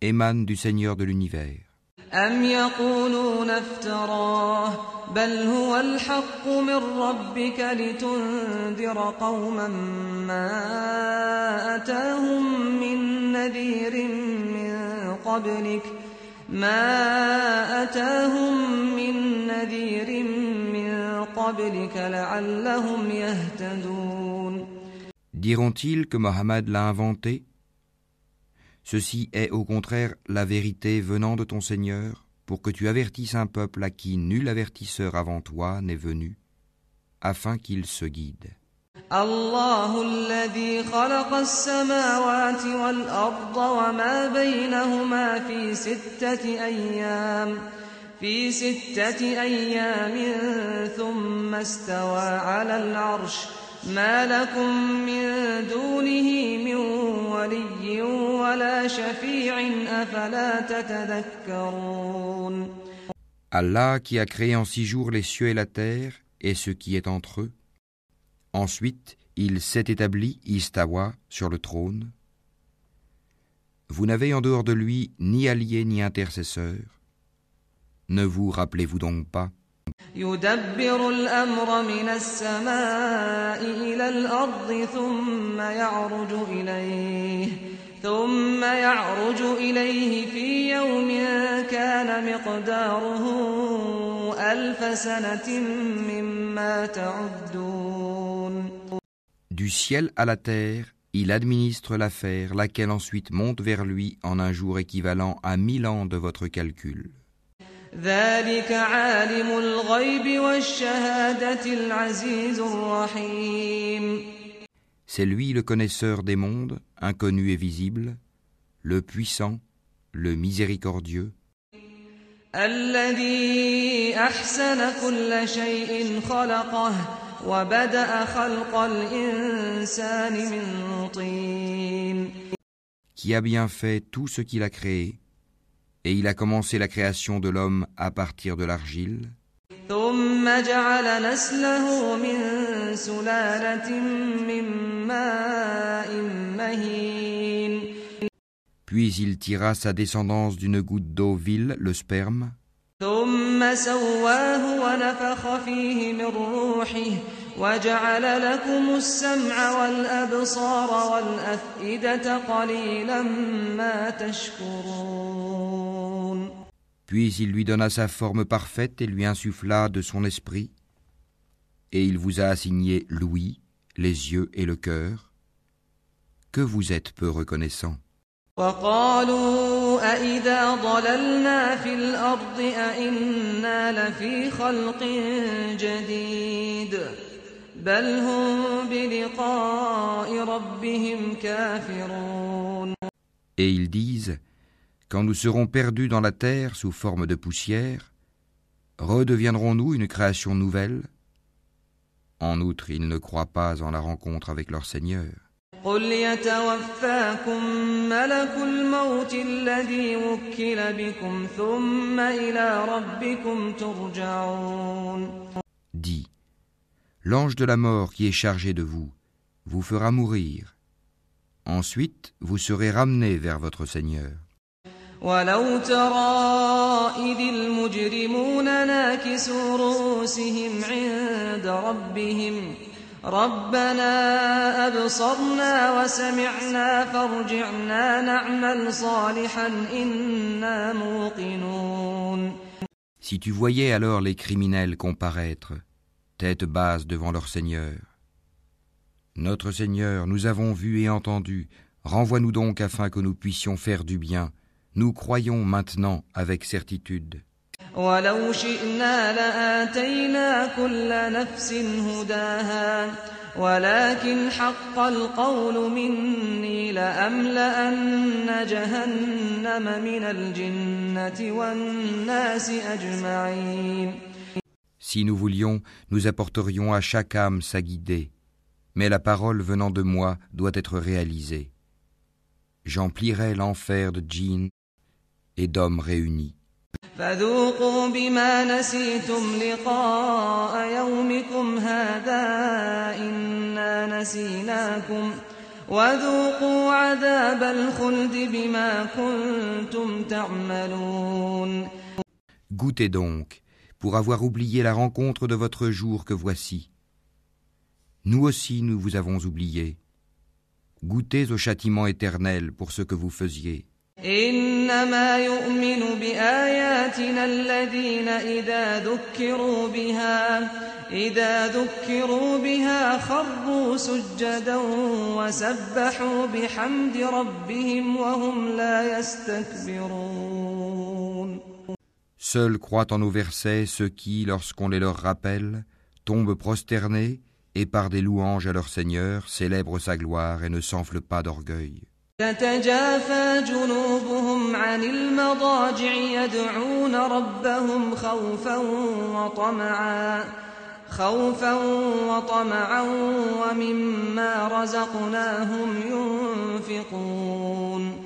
émane du Seigneur de l'univers. أم يقولون افتراه بل هو الحق من ربك لتنذر قوما ما أتاهم من نذير من قبلك ما أتاهم من نذير من قبلك لعلهم يهتدون Diront-ils que Mohammed l'a inventé Ceci est au contraire la vérité venant de ton Seigneur, pour que tu avertisses un peuple à qui nul avertisseur avant toi n'est venu, afin qu'il se guide. الله الذي خلق السماوات والأرض وما بينهما في ستة أيام في ستة أيام ثم استوى على العرش ما لكم من دونه من ولي ولا شفيع أفلا تتذكرون Allah qui a créé en six jours les cieux et la terre et ce qui est entre eux. Ensuite, il s'est établi, Istawa, sur le trône. Vous n'avez en dehors de lui ni allié ni intercesseur. Ne vous rappelez-vous donc pas يدبر الأمر من السماء إلى الأرض ثم يعرج إليه ثم يعرج إليه في يوم كان مقداره ألف سنة مما تعدون Du ciel à la terre, il administre l'affaire, laquelle ensuite monte vers lui en un jour équivalent à mille ans de votre calcul. ذلك عالم الغيب والشهادة العزيز الرحيم C'est lui le connaisseur des mondes, inconnu et visible, le puissant, le miséricordieux, الذي أحسن كل شيء خلقه وبدأ خلق الإنسان من طين qui a bien fait tout ce qu'il a créé, et il a commencé la création de l'homme à partir de l'argile. Puis il tira sa descendance d'une goutte d'eau vile, le sperme. ثم سواه ونفخ فيه من روحه وجعل لكم السمع والأبصار والأفئدة قليلا ما تشكرون puis il lui donna sa forme parfaite et lui insuffla de son esprit, et il vous a assigné l'ouïe, les yeux et le cœur, que vous êtes peu reconnaissant. وقالوا أإذا ضللنا في الأرض أإنا لفي خلق جديد بل هم بلقاء ربهم كافرون Et ils disent, quand nous serons perdus dans la terre sous forme de poussière, redeviendrons-nous une création nouvelle En outre, ils ne croient pas en la rencontre avec leur Seigneur. قل يتوفاكم ملك الموت الذي وكل بكم ثم إلى ربكم ترجعون Dis, l'ange de la mort qui est chargé de vous vous fera mourir. Ensuite, vous serez ramenés vers votre Seigneur. ولو ترى إذ المجرمون ناكسوا رؤوسهم عند ربهم ربنا أبصرنا وسمعنا فارجعنا نعمل صالحا إنا موقنون Si tu voyais alors les criminels comparaître, tête basse devant leur Seigneur. Notre Seigneur, nous avons vu et entendu, renvoie-nous donc afin que nous puissions faire du bien. Nous croyons maintenant avec certitude. ولو شئنا لآتينا كل نفس هداها ولكن حق القول مني لأملأن جهنم من الجنة والناس أجمعين Si nous voulions, nous apporterions à chaque âme sa guidée, mais la parole venant de moi doit être réalisée. J'emplirai l'enfer de djinns et d'hommes réunis. فذوقوا بما نسيتم لقاء يومكم هذا إنا نسيناكم وذوقوا عذاب الخلد بما كنتم تعملون Goûtez donc, pour avoir oublié la rencontre de votre jour que voici. Nous aussi nous vous avons oublié. Goûtez au châtiment éternel pour ce que vous faisiez. إنما يؤمن بآياتنا الذين إذا ذكروا بها إذا ذكروا بها خروا سجدا وسبحوا بحمد ربهم وهم لا يستكبرون Seuls croient en nos versets ceux qui, lorsqu'on les leur rappelle, tombent prosternés et par des louanges à leur Seigneur célèbrent sa gloire et ne s'enflent pas d'orgueil. تتجافى جنوبهم عن المضاجع يدعون ربهم خوفا وطمعا خوفا وطمعا ومما رزقناهم ينفقون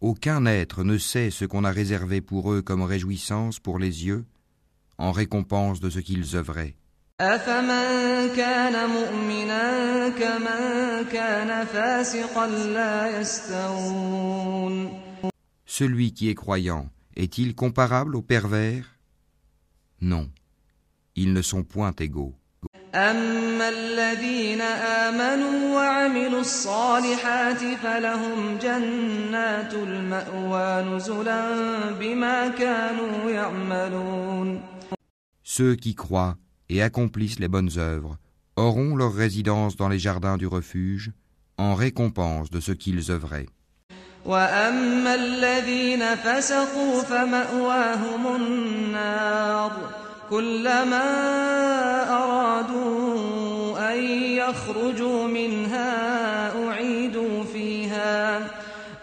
Aucun être ne sait ce qu'on a réservé pour eux comme réjouissance pour les yeux, en récompense de ce qu'ils œuvraient. Celui qui est croyant est-il comparable aux pervers? Non, ils ne sont point égaux. أما الذين آمنوا وعملوا الصالحات فلهم جنات المأوى نزلا بما كانوا يعملون Ceux qui croient et accomplissent les bonnes œuvres auront leur résidence dans les jardins du refuge en récompense de ce qu'ils œuvraient. وأما الذين فسقوا فمأواهم النار كلما أرادوا أن يخرجوا منها أعيدوا فيها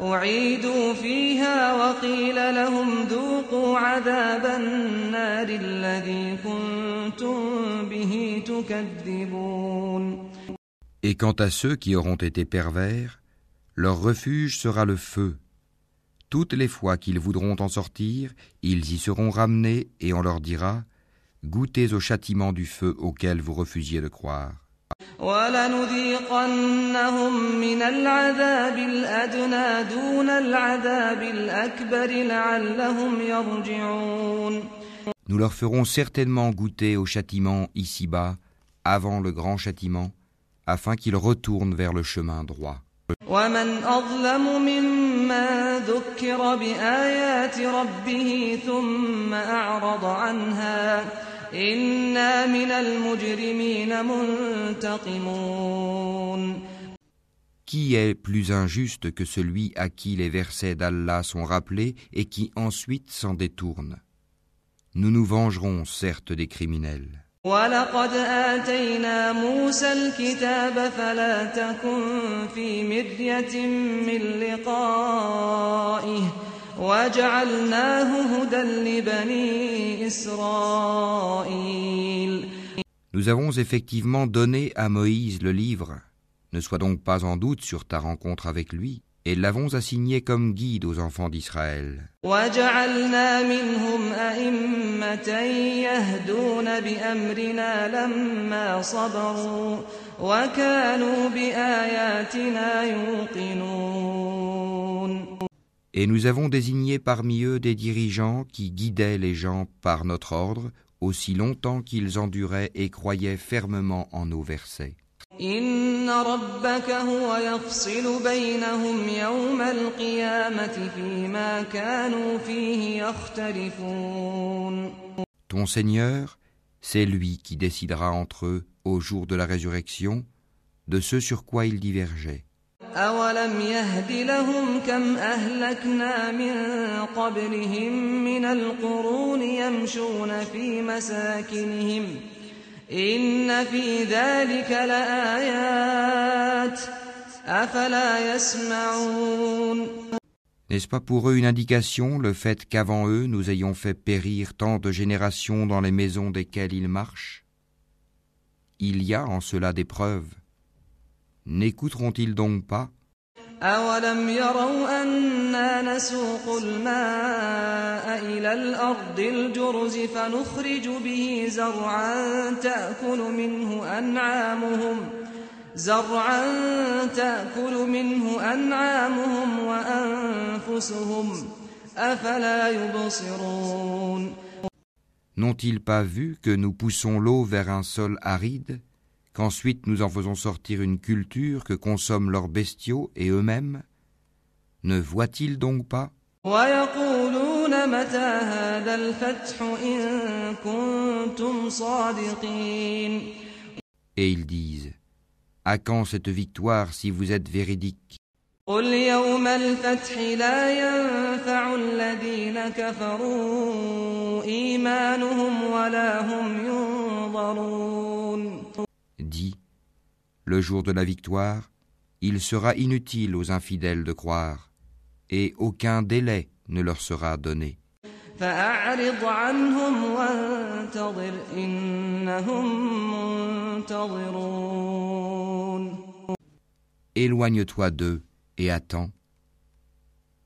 أعيدوا فيها وقيل لهم ذوقوا عذاب النار الذي كنتم به تكذبون Et quant à ceux qui auront été pervers, leur refuge sera le feu. Toutes les fois qu'ils voudront en sortir, ils y seront ramenés et on leur dira Goûtez au châtiment du feu auquel vous refusiez de croire. ولنذيقنهم من العذاب الأدنى دون العذاب الأكبر لعلهم يرجعون Nous leur ferons certainement goûter au châtiment ici-bas, avant le grand châtiment, afin qu'ils retournent vers le chemin droit. ومن أظلم ممن ذكر بآيات ربه ثم أعرض عنها إنا من المجرمين منتقمون Qui est plus injuste que celui à qui les versets d'Allah sont rappelés et qui ensuite s'en détourne Nous nous vengerons certes des criminels. ولقد آتينا موسى الكتاب فلا تكن في مرية من لقائه Nous avons effectivement donné à Moïse le livre. Ne sois donc pas en doute sur ta rencontre avec lui, et l'avons assigné comme guide aux enfants d'Israël. Et nous avons désigné parmi eux des dirigeants qui guidaient les gens par notre ordre aussi longtemps qu'ils enduraient et croyaient fermement en nos versets. Ton Seigneur, c'est lui qui décidera entre eux, au jour de la résurrection, de ce sur quoi ils divergeaient. أولم يهد لهم كم أهلكنا من قبلهم من القرون يمشون في مساكنهم إن في ذلك لآيات أفلا يسمعون N'est-ce pas pour eux une indication le fait qu'avant eux nous ayons fait périr tant de générations dans les maisons desquelles ils marchent Il y a en cela des preuves. N'écouteront-ils donc pas أولم يروا أنا نسوق الماء إلى الأرض الجرز فنخرج به زرعا تأكل منه أنعامهم زرعا تأكل منه أنعامهم وأنفسهم أفلا يبصرون N'ont-ils pas vu que nous poussons l'eau vers un sol aride, qu'ensuite nous en faisons sortir une culture que consomment leurs bestiaux et eux-mêmes Ne voient-ils donc pas ويقولون متى هذا الفتح إن كنتم صادقين Et ils disent À quand cette victoire si vous êtes véridiques قل يوم الفتح لا ينفع الذين كفروا إيمانهم ولا هم ينظرون Dis Le jour de la victoire, il sera inutile aux infidèles de croire, et aucun délai ne leur sera donné. Éloigne-toi d'eux et attends.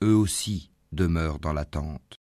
Eux aussi demeurent dans l'attente.